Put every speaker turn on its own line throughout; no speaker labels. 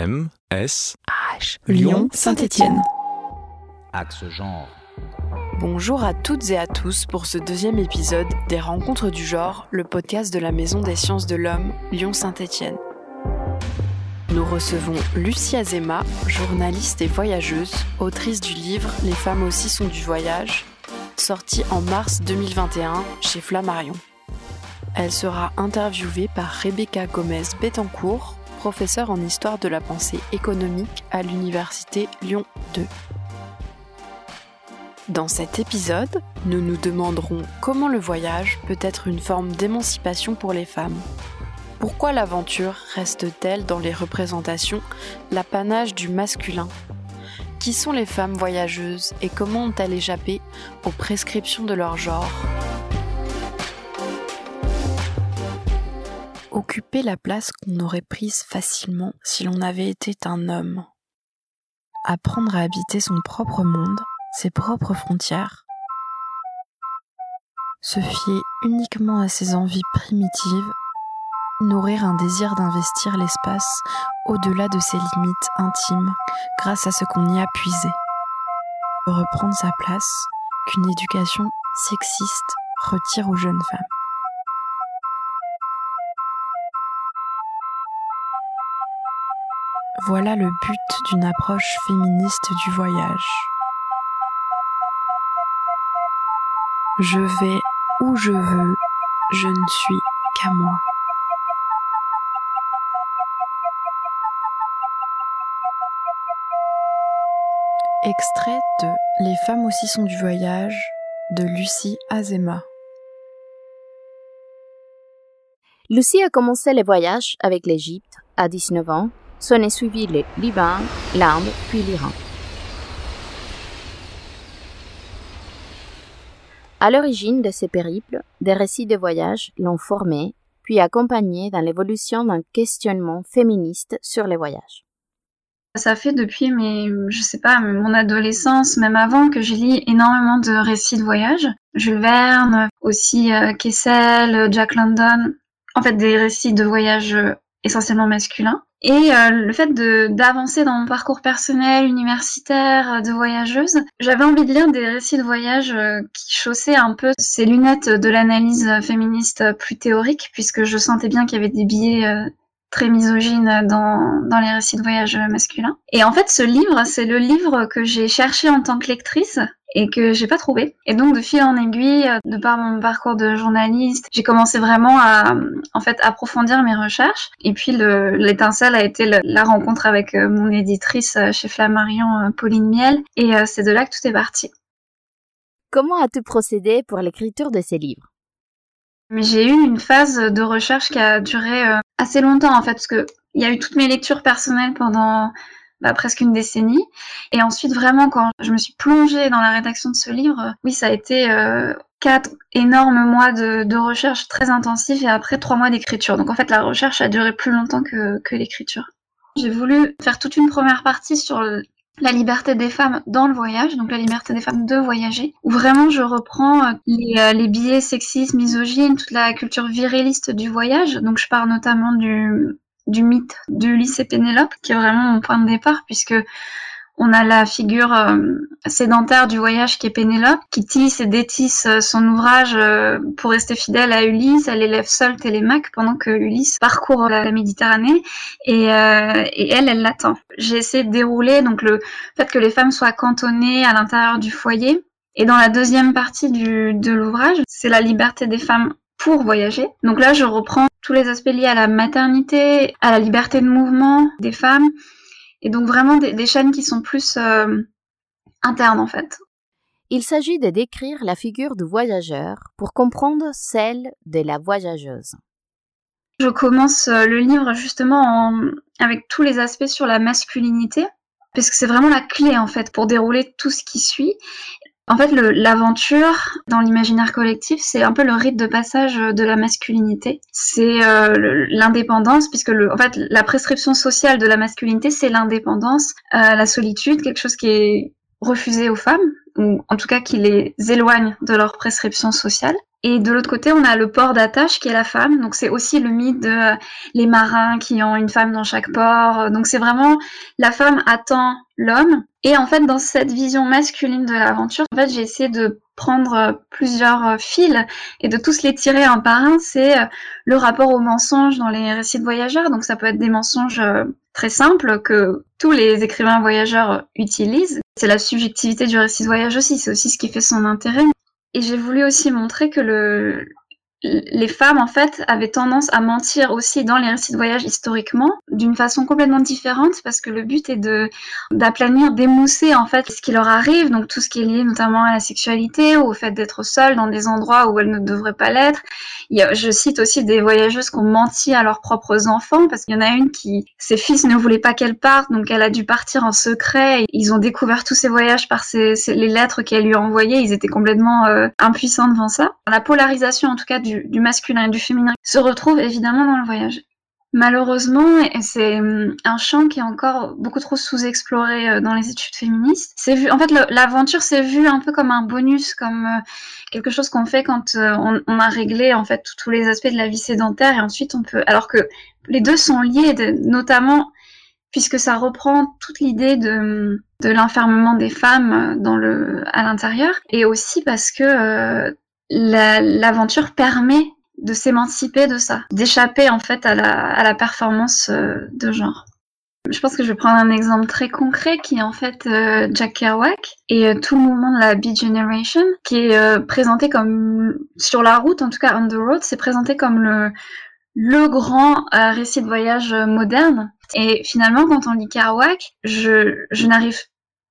M S
H Lyon Saint-Étienne.
Axe genre.
Bonjour à toutes et à tous pour ce deuxième épisode des Rencontres du genre, le podcast de la Maison des sciences de l'homme Lyon Saint-Étienne. Nous recevons Lucie Azema, journaliste et voyageuse, autrice du livre Les femmes aussi sont du voyage, sorti en mars 2021 chez Flammarion. Elle sera interviewée par Rebecca Gomez Bettencourt, professeure en histoire de la pensée économique à l'université Lyon 2. Dans cet épisode, nous nous demanderons comment le voyage peut être une forme d'émancipation pour les femmes. Pourquoi l'aventure reste-t-elle dans les représentations l'apanage du masculin? Qui sont les femmes voyageuses et comment ont-elles échappé aux prescriptions de leur genre? Occuper la place qu'on aurait prise facilement si l'on avait été un homme. Apprendre à habiter son propre monde, ses propres frontières. Se fier uniquement à ses envies primitives nourrir un désir d'investir l'espace au-delà de ses limites intimes grâce à ce qu'on y a puisé. Reprendre sa place qu'une éducation sexiste retire aux jeunes femmes. Voilà le but d'une approche féministe du voyage. Je vais où je veux, je ne suis qu'à moi. Extrait de Les femmes aussi sont du voyage de Lucie Azema.
Lucie a commencé les voyages avec l'Égypte à 19 ans, s'en est suivi le Liban, l'Inde, puis l'Iran. À l'origine de ces périples, des récits de voyage l'ont formé, puis accompagné dans l'évolution d'un questionnement féministe sur les voyages.
Ça fait depuis mes, je sais pas, mon adolescence, même avant, que je lis énormément de récits de voyage. Jules Verne, aussi euh, Kessel, Jack London. En fait, des récits de voyage essentiellement masculins. Et euh, le fait d'avancer dans mon parcours personnel, universitaire, de voyageuse, j'avais envie de lire des récits de voyage qui chaussaient un peu ces lunettes de l'analyse féministe plus théorique, puisque je sentais bien qu'il y avait des biais très misogyne dans, dans les récits de voyage masculins. Et en fait, ce livre, c'est le livre que j'ai cherché en tant que lectrice et que j'ai pas trouvé. Et donc de fil en aiguille, de par mon parcours de journaliste, j'ai commencé vraiment à en fait approfondir mes recherches. Et puis l'étincelle a été la rencontre avec euh, mon éditrice euh, chez Flammarion, euh, Pauline Miel, et c'est de là que tout est parti.
Comment as-tu procédé pour l'écriture de ces livres?
Mais j'ai eu une phase de recherche qui a duré euh, assez longtemps en fait, parce que il y a eu toutes mes lectures personnelles pendant bah, presque une décennie. Et ensuite, vraiment, quand je me suis plongée dans la rédaction de ce livre, oui, ça a été euh, quatre énormes mois de, recherche très intensifs et après trois mois d'écriture. Donc en fait, la recherche a duré plus longtemps que, l'écriture. J'ai voulu faire toute une première partie sur la liberté des femmes dans le voyage, donc la liberté des femmes de voyager, où vraiment je reprends euh, les, euh, les biais sexistes, misogynes, toute la culture viriliste du voyage. Donc je pars notamment du, du mythe d'Ulysse et Pénélope, qui est vraiment mon point de départ, puisque on a la figure euh, sédentaire du voyage qui est Pénélope, qui tisse et détisse euh, son ouvrage euh, pour rester fidèle à Ulysse. Elle élève seule Télémaque pendant que Ulysse parcourt la, Méditerranée et, et, elle, elle l'attend. J'ai essayé de dérouler donc le fait que les femmes soient cantonnées à l'intérieur du foyer. Et dans la deuxième partie du, de l'ouvrage, c'est la liberté des femmes pour voyager. Donc là, je reprends tous les aspects liés à la maternité, à la liberté de mouvement des femmes, et donc vraiment des, chaînes qui sont plus euh, internes en fait.
Il s'agit de décrire la figure du voyageur pour comprendre celle de la voyageuse.
Je commence euh, le livre justement avec tous les aspects sur la masculinité, parce que c'est vraiment la clé en fait pour dérouler tout ce qui suit. En fait, l'aventure dans l'imaginaire collectif, c'est un peu le rite de passage de la masculinité. C'est euh, l'indépendance, puisque le, en fait, la prescription sociale de la masculinité, c'est l'indépendance, euh, la solitude, quelque chose qui est refusé aux femmes, ou en tout cas qui les éloigne de leur prescription sociale. Et de l'autre côté, on a le port d'attache qui est la femme. Donc c'est aussi le mythe de euh, les marins qui ont une femme dans chaque port. Donc c'est vraiment la femme attend l'homme. Et en fait, dans cette vision masculine de l'aventure, en fait, j'ai essayé de prendre euh, plusieurs euh, fils et de tous les tirer un par un. C'est le rapport aux mensonges dans les récits de voyageurs. Donc ça peut être des mensonges très simples que tous les écrivains voyageurs utilisent. C'est la subjectivité du récit de voyage aussi. C'est aussi ce qui fait son intérêt. Et j'ai voulu aussi montrer que le, les femmes, en fait, avaient tendance à mentir aussi dans les récits de voyage historiquement, d'une façon complètement différente, parce que le but est de d'aplanir, d'émousser, en fait, ce qui leur arrive, donc tout ce qui est lié notamment à la sexualité ou au fait d'être seule dans des endroits où elles ne devraient pas l'être. Je cite aussi des voyageuses qui ont menti à leurs propres enfants, parce qu'il y en a une qui, ses fils ne voulaient pas qu'elle parte, donc elle a dû partir en secret. Ils ont découvert tous ces voyages par ces, les lettres qu'elle lui a envoyées. Ils étaient complètement euh, impuissants devant ça. La polarisation, en tout cas, du du, masculin et du féminin se retrouve évidemment dans le voyage. Malheureusement, c'est hum, un champ qui est encore beaucoup trop sous-exploré euh, dans les études féministes. C'est vu, en fait, l'aventure c'est vu un peu comme un bonus, comme euh, quelque chose qu'on fait quand euh, on, a réglé en fait tous les aspects de la vie sédentaire et ensuite on peut. Alors que les deux sont liés, notamment puisque ça reprend toute l'idée de, de l'enfermement des femmes dans le à l'intérieur et aussi parce que l'aventure permet de s'émanciper de ça, d'échapper en fait à la, performance euh, de genre. Je pense que je vais prendre un exemple très concret qui est en fait euh, Jack Kerouac et euh, tout le mouvement de la Beat Generation qui est présenté comme sur la route, en tout cas on the road, c'est présenté comme le le grand récit de voyage moderne. Et finalement, quand on lit Kerouac, je, je n'arrive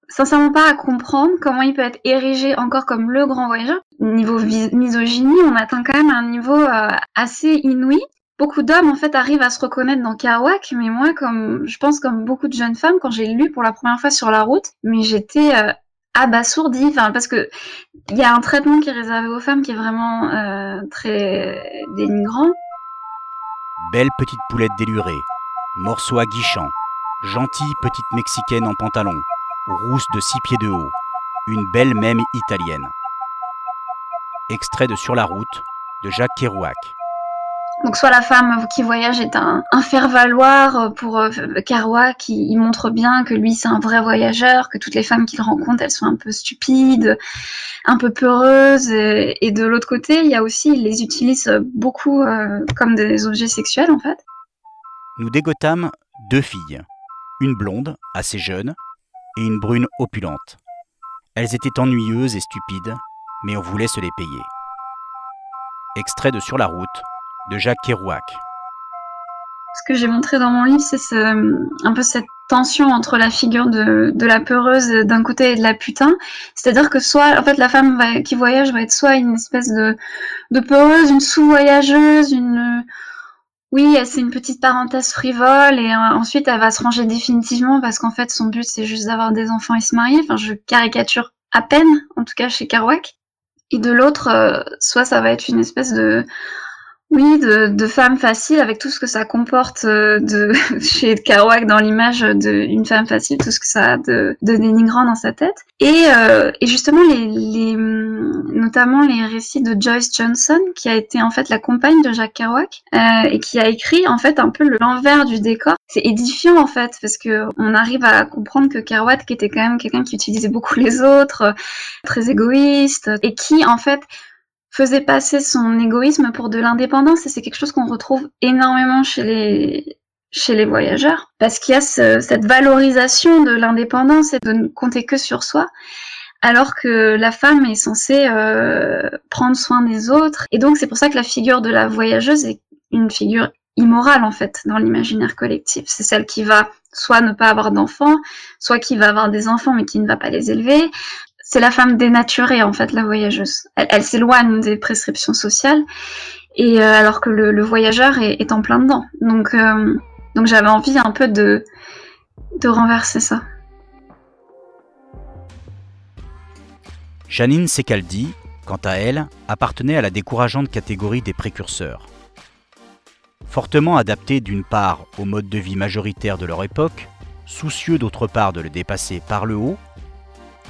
sincèrement pas à comprendre comment il peut être érigé encore comme le grand voyageur. Niveau misogynie, on atteint quand même un niveau euh, assez inouï. Beaucoup d'hommes en fait arrivent à se reconnaître dans Kerouac, mais moi, comme je pense comme beaucoup de jeunes femmes, quand j'ai lu pour la première fois sur la route, mais j'étais euh, abasourdie, parce que il y a un traitement qui est réservé aux femmes qui est vraiment euh, très dénigrant.
Belle petite poulette délurée, morceau aguichant, gentille petite mexicaine en pantalon, rousse de six pieds de haut, une belle même italienne. Extrait de Sur la route de Jacques Kerouac.
Donc soit la femme qui voyage est un, faire-valoir pour euh, Kerouac, qui montre bien que lui c'est un vrai voyageur, que toutes les femmes qu'il rencontre elles sont un peu stupides, un peu peureuses, et, de l'autre côté il y a aussi, il les utilise beaucoup euh, comme des objets sexuels en fait.
Nous dégotâmes deux filles, une blonde, assez jeune, et une brune opulente. Elles étaient ennuyeuses et stupides, mais on voulait se les payer. Extrait de Sur la route de Jacques Kerouac.
Ce que j'ai montré dans mon livre, c'est un peu cette tension entre la figure de, la peureuse d'un côté et de la putain. C'est-à-dire que soit, en fait, la femme qui voyage va être soit une espèce de, de peureuse, une sous-voyageuse, une, oui, c'est une petite parenthèse frivole et euh, ensuite elle va se ranger définitivement parce qu'en fait son but c'est juste d'avoir des enfants et se marier. Enfin, je caricature à peine, en tout cas chez Kerouac. Et de l'autre, euh, soit ça va être une espèce de oui, de, de femme facile avec tout ce que ça comporte euh, de chez Kerouac dans l'image d'une femme facile, tout ce que ça a de, de dans sa tête. Et, euh, et justement, les, les, notamment les récits de Joyce Johnson, qui a été en fait la compagne de Jacques Kerouac euh, et qui a écrit en fait un peu l'envers du décor. C'est édifiant en fait parce que on arrive à comprendre que Kerouac, qui était quand même quelqu'un qui utilisait beaucoup les autres, très égoïste, et qui en fait faisait passer son égoïsme pour de l'indépendance. Et c'est quelque chose qu'on retrouve énormément chez les chez les voyageurs. Parce qu'il y a cette valorisation de l'indépendance et de ne compter que sur soi. Alors que la femme est censée euh, prendre soin des autres. Et donc c'est pour ça que la figure de la voyageuse est une figure immorale en fait dans l'imaginaire collectif. C'est celle qui va soit ne pas avoir d'enfants soit qui va avoir des enfants mais qui ne va pas les élever c'est la femme dénaturée en fait, la voyageuse. Elle, s'éloigne des prescriptions sociales, et euh, alors que le, voyageur est, en plein dedans. Donc, euh, donc j'avais envie un peu de, renverser ça.
Janine Secaldi, quant à elle, appartenait à la décourageante catégorie des précurseurs. Fortement adaptés d'une part au mode de vie majoritaire de leur époque, soucieux d'autre part de le dépasser par le haut,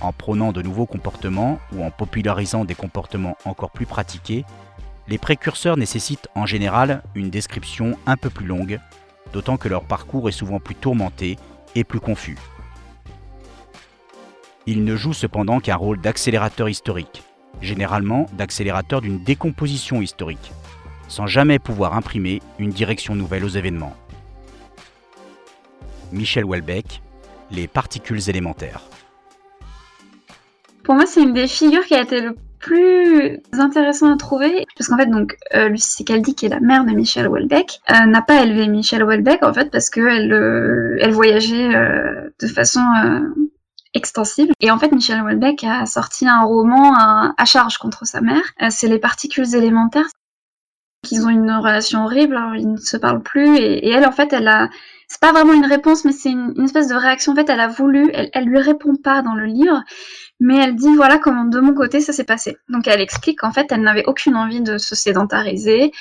en prônant de nouveaux comportements ou en popularisant des comportements encore plus pratiqués, Les précurseurs nécessitent en général une description un peu plus longue, d'autant que leur parcours est souvent plus tourmenté et plus confus. Ils ne jouent cependant qu'un rôle d'accélérateur historique, généralement d'accélérateur d'une décomposition historique, sans jamais pouvoir imprimer une direction nouvelle aux événements. Michel Houellebecq, Les particules élémentaires.
Pour moi, c'est une des figures qui a été le plus intéressant à trouver parce qu'en fait donc euh, Lucie Secaldi qui est la mère de Michel Houellebecq euh, n'a pas élevé Michel Houellebecq en fait parce qu'elle euh, elle voyageait de façon extensive et en fait Michel Houellebecq a sorti un roman à, charge contre sa mère. C'est les particules élémentaires qu'ils ont une relation horrible ils ne se parlent plus. Et, elle en fait elle a c'est pas vraiment une réponse, mais c'est une, une, espèce de réaction. En fait, elle a voulu, elle, elle lui répond pas dans le livre, mais elle dit voilà comment de mon côté ça s'est passé. Donc elle explique qu'en fait, elle n'avait aucune envie de se sédentariser,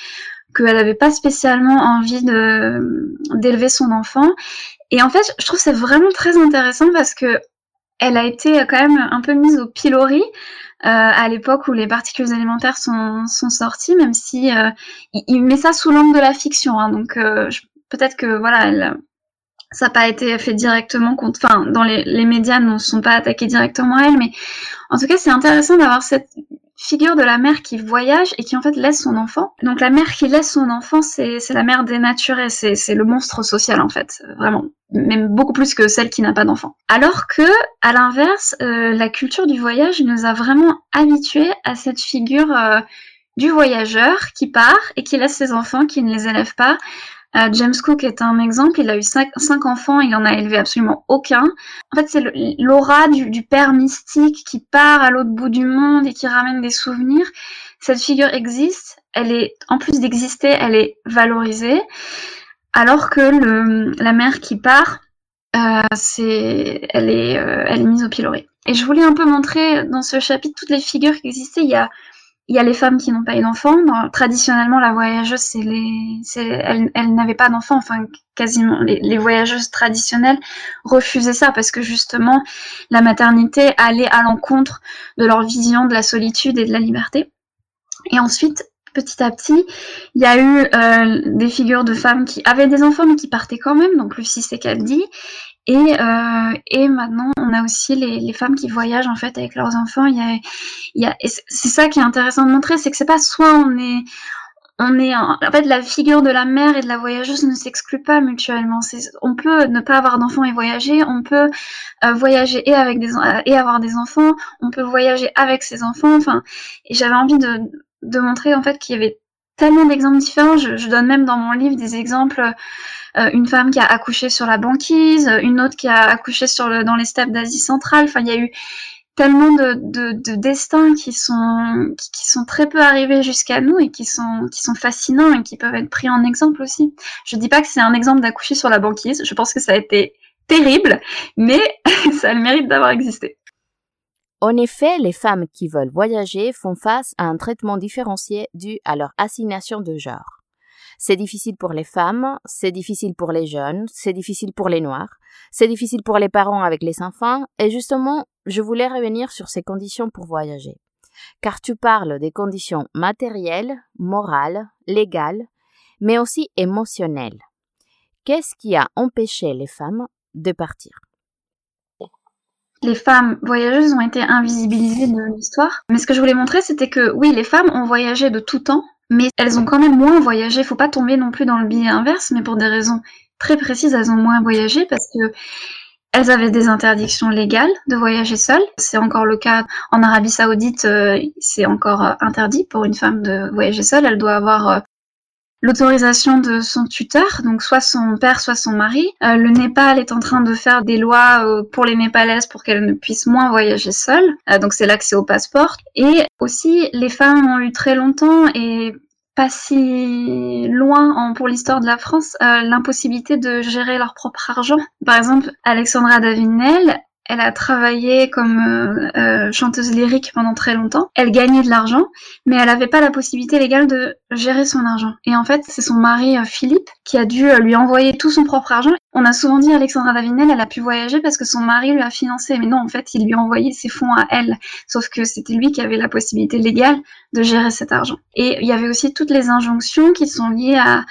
qu'elle n'avait pas spécialement envie d'élever son enfant. Et en fait, je trouve c'est vraiment très intéressant parce que elle a été quand même un peu mise au pilori. Euh, à l'époque où les particules élémentaires sont, sorties, même si euh, il, met ça sous l'angle de la fiction. Hein, donc euh, peut-être que voilà, elle, ça n'a pas été fait directement contre. Enfin, dans les, les médias ne sont pas attaqués directement à elle, mais en tout cas, c'est intéressant d'avoir cette figure de la mère qui voyage et qui en fait laisse son enfant. Donc la mère qui laisse son enfant, c'est la mère dénaturée, c'est le monstre social en fait, vraiment, même beaucoup plus que celle qui n'a pas d'enfant. Alors que, à l'inverse, euh, la culture du voyage nous a vraiment habitués à cette figure euh, du voyageur qui part et qui laisse ses enfants, qui ne les élève pas, euh, James Cook est un exemple. Il a eu cinq, enfants, il en a élevé absolument aucun. En fait, c'est l'aura du, père mystique qui part à l'autre bout du monde et qui ramène des souvenirs. Cette figure existe. Elle est, en plus d'exister, elle est valorisée. Alors que le, la mère qui part, euh, c'est, elle est, euh, elle est mise au pilori. Et je voulais un peu montrer dans ce chapitre toutes les figures qui existaient. Il y a les femmes qui n'ont pas eu d'enfants. Traditionnellement, la voyageuse, elle, n'avait pas d'enfants. Enfin, quasiment, les, voyageuses traditionnelles refusaient ça parce que justement, la maternité allait à l'encontre de leur vision de la solitude et de la liberté. Et ensuite, petit à petit, il y a eu euh, des figures de femmes qui avaient des enfants mais qui partaient quand même. Donc Lucie, c'est qu'elle. Et, euh, et maintenant, on a aussi les, femmes qui voyagent en fait avec leurs enfants. Il y a, il y a, c'est ça qui est intéressant de montrer, c'est que c'est pas soit on est, on est en, en, fait la figure de la mère et de la voyageuse ne s'exclut pas mutuellement. On peut ne pas avoir d'enfants et voyager, on peut euh, voyager et avec des et avoir des enfants, on peut voyager avec ses enfants. Enfin, et j'avais envie de, de montrer en fait qu'il y avait tellement d'exemples différents. Je, je, donne même dans mon livre des exemples euh, une femme qui a accouché sur la banquise, une autre qui a accouché sur le, dans les steppes d'Asie centrale. Enfin, il y a eu tellement de, de, de destins qui sont, qui, sont très peu arrivés jusqu'à nous et qui sont, qui sont fascinants et qui peuvent être pris en exemple aussi. Je dis pas que c'est un exemple d'accoucher sur la banquise. Je pense que ça a été terrible, mais ça a le mérite d'avoir existé.
En effet, les femmes qui veulent voyager font face à un traitement différencié dû à leur assignation de genre. C'est difficile pour les femmes, c'est difficile pour les jeunes, c'est difficile pour les noirs, c'est difficile pour les parents avec les enfants, et justement, je voulais revenir sur ces conditions pour voyager. Car tu parles des conditions matérielles, morales, légales, mais aussi émotionnelles. Qu'est-ce qui a empêché les femmes de partir?
Les femmes voyageuses ont été invisibilisées de l'histoire. Mais ce que je voulais montrer, c'était que oui, les femmes ont voyagé de tout temps, mais elles ont quand même moins voyagé. Faut pas tomber non plus dans le biais inverse, mais pour des raisons très précises, elles ont moins voyagé parce que elles avaient des interdictions légales de voyager seules. C'est encore le cas en Arabie Saoudite, euh, c'est encore euh, interdit pour une femme de voyager seule. Elle doit avoir euh, l'autorisation de son tuteur, donc soit son père, soit son mari. Euh, le Népal est en train de faire des lois euh, pour les Népalaises pour qu'elles ne puissent moins voyager seules. Euh, donc c'est l'accès au passeport. Et aussi, les femmes ont eu très longtemps et pas si loin pour l'histoire de la France, l'impossibilité de gérer leur propre argent. Par exemple, Alexandra Davinel, elle a travaillé comme euh, euh, chanteuse lyrique pendant très longtemps. Elle gagnait de l'argent, mais elle n'avait pas la possibilité légale de gérer son argent. Et en fait, c'est son mari euh, Philippe qui a dû lui envoyer tout son propre argent. On a souvent dit Alexandra Davinel, elle a pu voyager parce que son mari lui a financé. Mais non, en fait, il lui a envoyé ses fonds à elle. Sauf que c'était lui qui avait la possibilité légale de gérer cet argent. Et il y avait aussi toutes les injonctions qui sont liées à,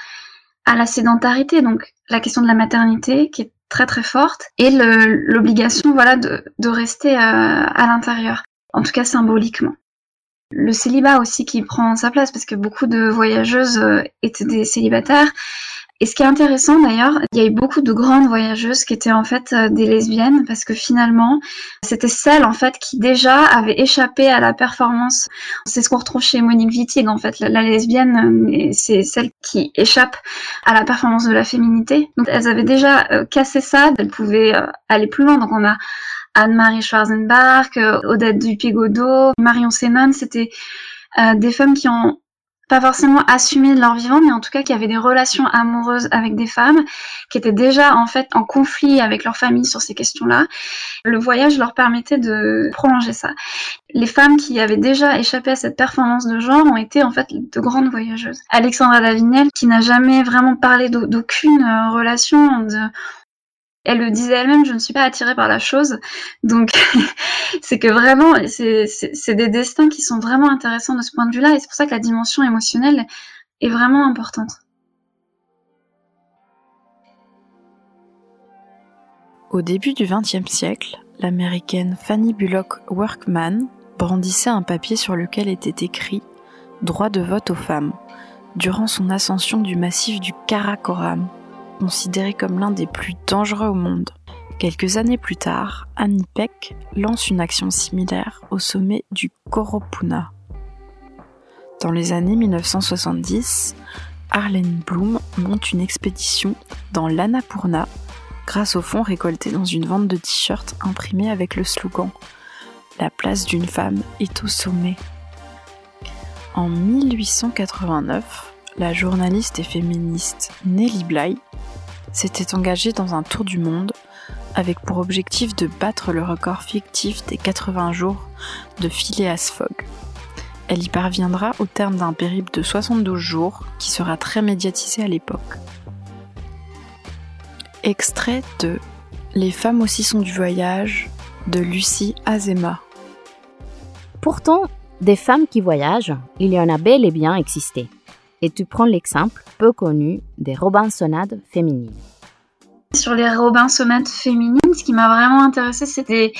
à la sédentarité. Donc, la question de la maternité, qui est très très forte, et l'obligation, voilà, de, rester euh, à l'intérieur. En tout cas, symboliquement. Le célibat aussi qui prend sa place parce que beaucoup de voyageuses euh, étaient des célibataires et ce qui est intéressant d'ailleurs, il y a eu beaucoup de grandes voyageuses qui étaient en fait euh, des lesbiennes parce que finalement, c'était celles en fait qui déjà avaient échappé à la performance. C'est ce qu'on retrouve chez Monique Wittig en fait. La, lesbienne, euh, c'est celle qui échappe à la performance de la féminité. Donc elles avaient déjà euh, cassé ça, elles pouvaient aller plus loin. Donc on a Anne-Marie Schwarzenbach, Odette Dupigodeau, Marion Sénon, c'était des femmes qui ont pas forcément assumé de leur vivant, mais en tout cas qui avaient des relations amoureuses avec des femmes, qui étaient déjà en fait en conflit avec leur famille sur ces questions-là. Le voyage leur permettait de prolonger ça. Les femmes qui avaient déjà échappé à cette performance de genre ont été en fait de grandes voyageuses. Alexandra Davinel, qui n'a jamais vraiment parlé d'aucune euh, relation, de, elle le disait elle-même, je ne suis pas attirée par la chose. Donc, c'est que vraiment, c'est des destins qui sont vraiment intéressants de ce point de vue-là, et c'est pour ça que la dimension émotionnelle est vraiment importante.
Au début du XXe siècle, l'américaine Fanny Bullock Workman brandissait un papier sur lequel était écrit Droit de vote aux femmes, durant son ascension du massif du Karakoram, considéré comme l'un des plus dangereux au monde. Quelques années plus tard, Annie Peck lance une action similaire au sommet du Koropuna. Dans les années 1970, Arlene Bloom monte une expédition dans l'Annapurna grâce aux fonds récoltés dans une vente de t-shirts imprimés avec le slogan La place d'une femme est au sommet. En 1889, la journaliste et féministe Nellie Bly s'était engagée dans un tour du monde avec pour objectif de battre le record fictif des 80 jours de Phileas Fogg. Elle y parviendra au terme d'un périple de 72 jours qui sera très médiatisé à l'époque. Extrait de Les femmes aussi sont du voyage de Lucie Azema.
Pourtant, des femmes qui voyagent, il y en a bel et bien existé et tu prends l'exemple peu connu des Robinsonades féminines.
Sur les Robinsonades féminines, ce qui m'a vraiment intéressé, c'était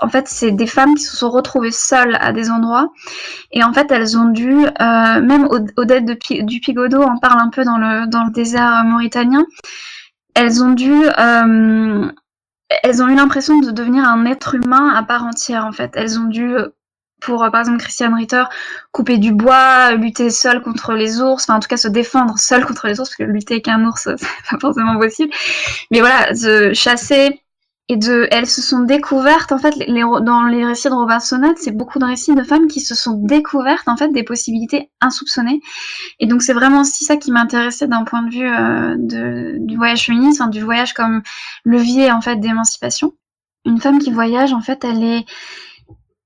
en fait, c'est des femmes qui se sont retrouvées seules à des endroits. Et en fait, elles ont dû, euh, même Odette de, du Pigodo en parle un peu dans le, dans le désert mauritanien, elles ont dû, euh, elles ont eu l'impression de devenir un être humain à part entière, en fait. Elles ont dû pour euh, par exemple Christian Ritter couper du bois, lutter seul contre les ours, enfin en tout cas se défendre seul contre les ours parce que lutter avec un ours c'est pas forcément possible. Mais voilà, de chasser et de elles se sont découvertes en fait dans les récits de Robinsonade, c'est beaucoup de récits de femmes qui se sont découvertes en fait des possibilités insoupçonnées. Et donc c'est vraiment aussi ça qui m'intéressait d'un point de vue euh, du voyage féministe, du voyage comme levier en fait d'émancipation. Une femme qui voyage en fait, elle est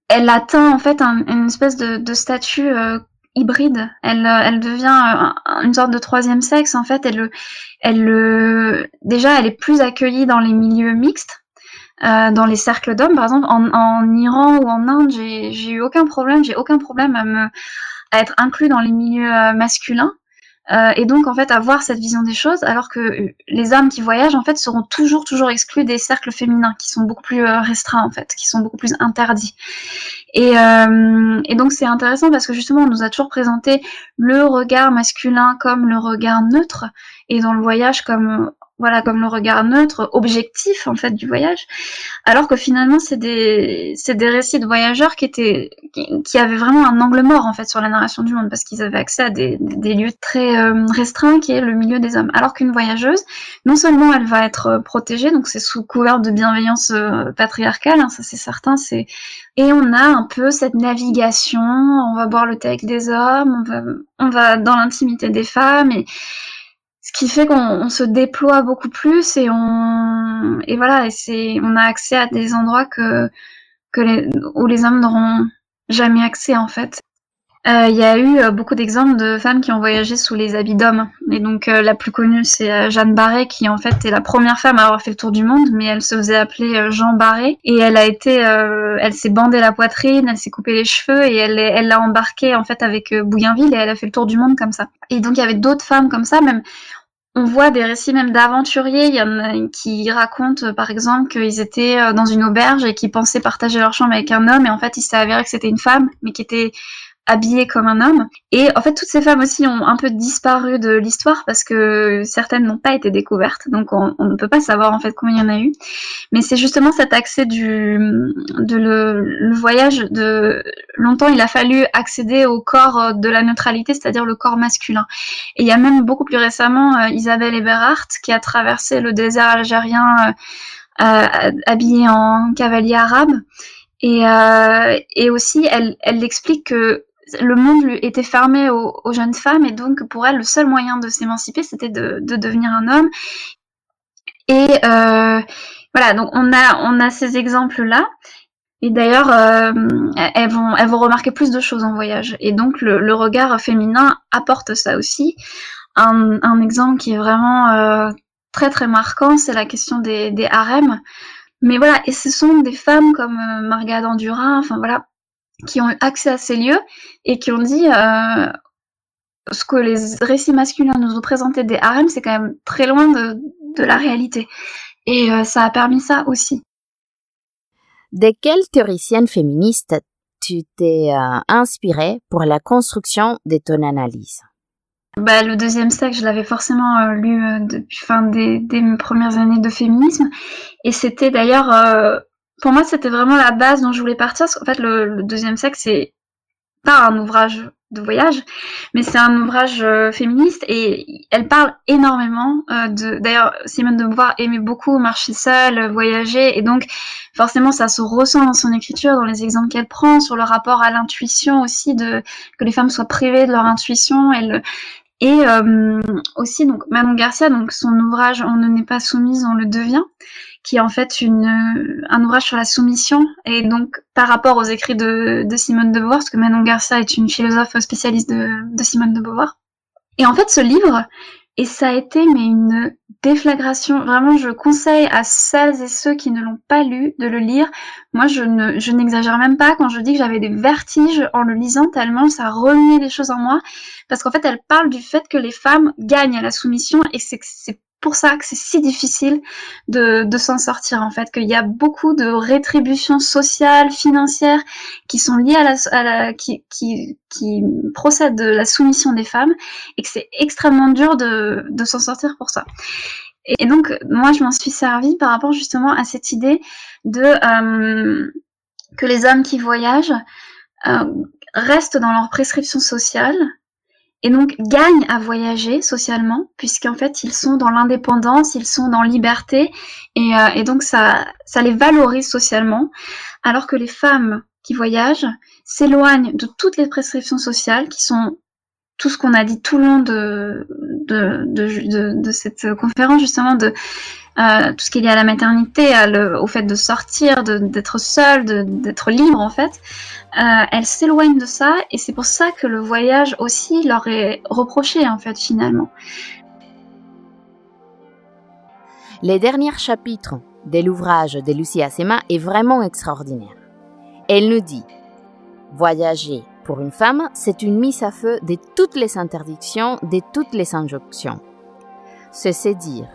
elle atteint en fait une espèce de, statut euh, hybride. Elle, euh, elle devient euh, une sorte de troisième sexe. En fait, elle, elle, déjà, elle est plus accueillie dans les milieux mixtes. dans les cercles d'hommes, par exemple, en, en, Iran ou en Inde, j'ai eu aucun problème, j'ai aucun problème à me à être inclus dans les milieux masculins. Euh, et donc en fait avoir cette vision des choses, alors que les hommes qui voyagent en fait seront toujours toujours exclus des cercles féminins qui sont beaucoup plus euh, restreints en fait, qui sont beaucoup plus interdits. Et, euh, et donc c'est intéressant parce que justement on nous a toujours présenté le regard masculin comme le regard neutre et dans le voyage comme voilà, comme le regard neutre, objectif en fait du voyage, alors que finalement c'est des c'est des récits de voyageurs qui étaient qui, avaient vraiment un angle mort en fait sur la narration du monde parce qu'ils avaient accès à des, des lieux très euh, restreints qui est le milieu des hommes, alors qu'une voyageuse, non seulement elle va être euh, protégée, donc c'est sous couvert de bienveillance euh, patriarcale, hein, ça c'est certain, c'est et on a un peu cette navigation, on va boire le thé avec des hommes, on va on va dans l'intimité des femmes et qui fait qu'on se déploie beaucoup plus et on et voilà et c'est on a accès à des endroits que que les, où les hommes n'auront jamais accès en fait. Euh, il y a eu euh, beaucoup d'exemples de femmes qui ont voyagé sous les habits d'hommes. Et donc euh, la plus connue, c'est Jeanne Barré, qui en fait est la première femme à avoir fait le tour du monde, mais elle se faisait appeler Jean Barré. Et elle a été, elle s'est bandée la poitrine, elle s'est coupé les cheveux et elle l'a embarqué en fait avec Bougainville et elle a fait le tour du monde comme ça. Et donc il y avait d'autres femmes comme ça, même on voit des récits même d'aventuriers. Il y en a qui racontent, par exemple, qu'ils étaient dans une auberge et qu'ils pensaient partager leur chambre avec un homme, et en fait, il s'est avéré que c'était une femme, mais qui était habillée comme un homme. Et en fait, toutes ces femmes aussi ont un peu disparu de l'histoire parce que certaines n'ont pas été découvertes. Donc, on, ne peut pas savoir en fait combien il y en a eu. Mais c'est justement cet accès du, de le, voyage de longtemps, il a fallu accéder au corps de la neutralité, c'est-à-dire le corps masculin. Et il y a même beaucoup plus récemment euh, Isabelle Eberhardt qui a traversé le désert algérien euh, euh, habillée en cavalier arabe. Et, euh, et aussi, elle, elle explique que le monde était fermé aux, jeunes femmes et donc pour elle le seul moyen de s'émanciper c'était de, devenir un homme. Et euh, voilà donc on a on a ces exemples là et d'ailleurs euh, elles vont elles vont remarquer plus de choses en voyage. Et donc le, regard féminin apporte ça aussi. Un, exemple qui est vraiment euh, très très marquant c'est la question des, des harems. Mais voilà et ce sont des femmes comme Marga Dandura enfin voilà qui ont eu accès à ces lieux et qui ont dit euh, ce que les récits masculins nous ont présenté des harems, c'est quand même très loin de, la réalité. Et euh, ça a permis ça aussi.
De quelle théoricienne féministe tu t'es euh, inspirée pour la construction de ton analyse?
Bah, le deuxième sexe, je l'avais forcément lu depuis fin des, premières années de féminisme, et c'était d'ailleurs pour moi, c'était vraiment la base dont je voulais partir. Parce qu'en fait, le, deuxième sexe, c'est pas un ouvrage de voyage, mais c'est un ouvrage euh, féministe et elle parle énormément euh, de. D'ailleurs, Simone de Beauvoir aimait beaucoup marcher seule, voyager, et donc forcément, ça se ressent dans son écriture, dans les exemples qu'elle prend, sur le rapport à l'intuition aussi, de que les femmes soient privées de leur intuition. Elle, et euh, aussi donc Manon Garcia, donc son ouvrage On ne n'est pas soumise, on le devient qui est en fait une, un ouvrage sur la soumission, et donc par rapport aux écrits de, de Simone de Beauvoir, parce que Manon Garcia est une philosophe spécialiste de, de Simone de Beauvoir. Et en fait, ce livre, et ça a été mais une déflagration. Vraiment, je conseille à celles et ceux qui ne l'ont pas lu de le lire. Moi, je ne, je n'exagère même pas quand je dis que j'avais des vertiges en le lisant tellement ça remuait les choses en moi. Parce qu'en fait, elle parle du fait que les femmes gagnent à la soumission et c'est, c'est pour ça que c'est si difficile de, s'en sortir en fait, qu'il y a beaucoup de rétributions sociales, financières qui sont liées à la, qui, qui, procèdent de la soumission des femmes et que c'est extrêmement dur de, s'en sortir pour ça. Et, donc moi je m'en suis servi par rapport justement à cette idée de euh, que les hommes qui voyagent euh, restent dans leur prescription sociale et donc gagnent à voyager socialement, puisqu'en fait ils sont dans l'indépendance, ils sont dans liberté, et, euh, et, donc ça, ça les valorise socialement, alors que les femmes qui voyagent s'éloignent de toutes les prescriptions sociales qui sont tout ce qu'on a dit tout le long de, de, de, de, cette conférence, justement, de euh, tout ce qui est lié à la maternité, au fait de sortir, d'être seule, d'être libre, en fait. Euh, elles s'éloignent de ça, et c'est pour ça que le voyage aussi leur est reproché, en fait, finalement.
Les derniers chapitres de l'ouvrage de Lucie Assema est vraiment extraordinaire. Elle nous dit Voyager pour une femme, c'est une mise à feu de toutes les interdictions, de toutes les injonctions. C'est dire,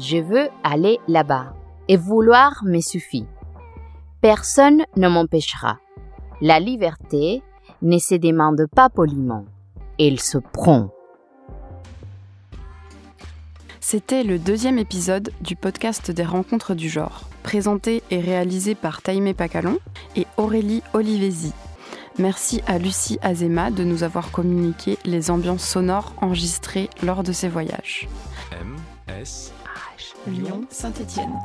je veux aller là-bas, et vouloir me suffit. Personne ne m'empêchera. La liberté ne se demande pas poliment, elle se prend.
C'était le deuxième épisode du podcast des rencontres du genre, présenté et réalisé par Taïmé Pacalon et Aurélie Olivesi. Merci à Lucie Azema de nous avoir communiqué les ambiances sonores enregistrées lors de ses voyages. M, S, H, Lyon, Saint-Étienne.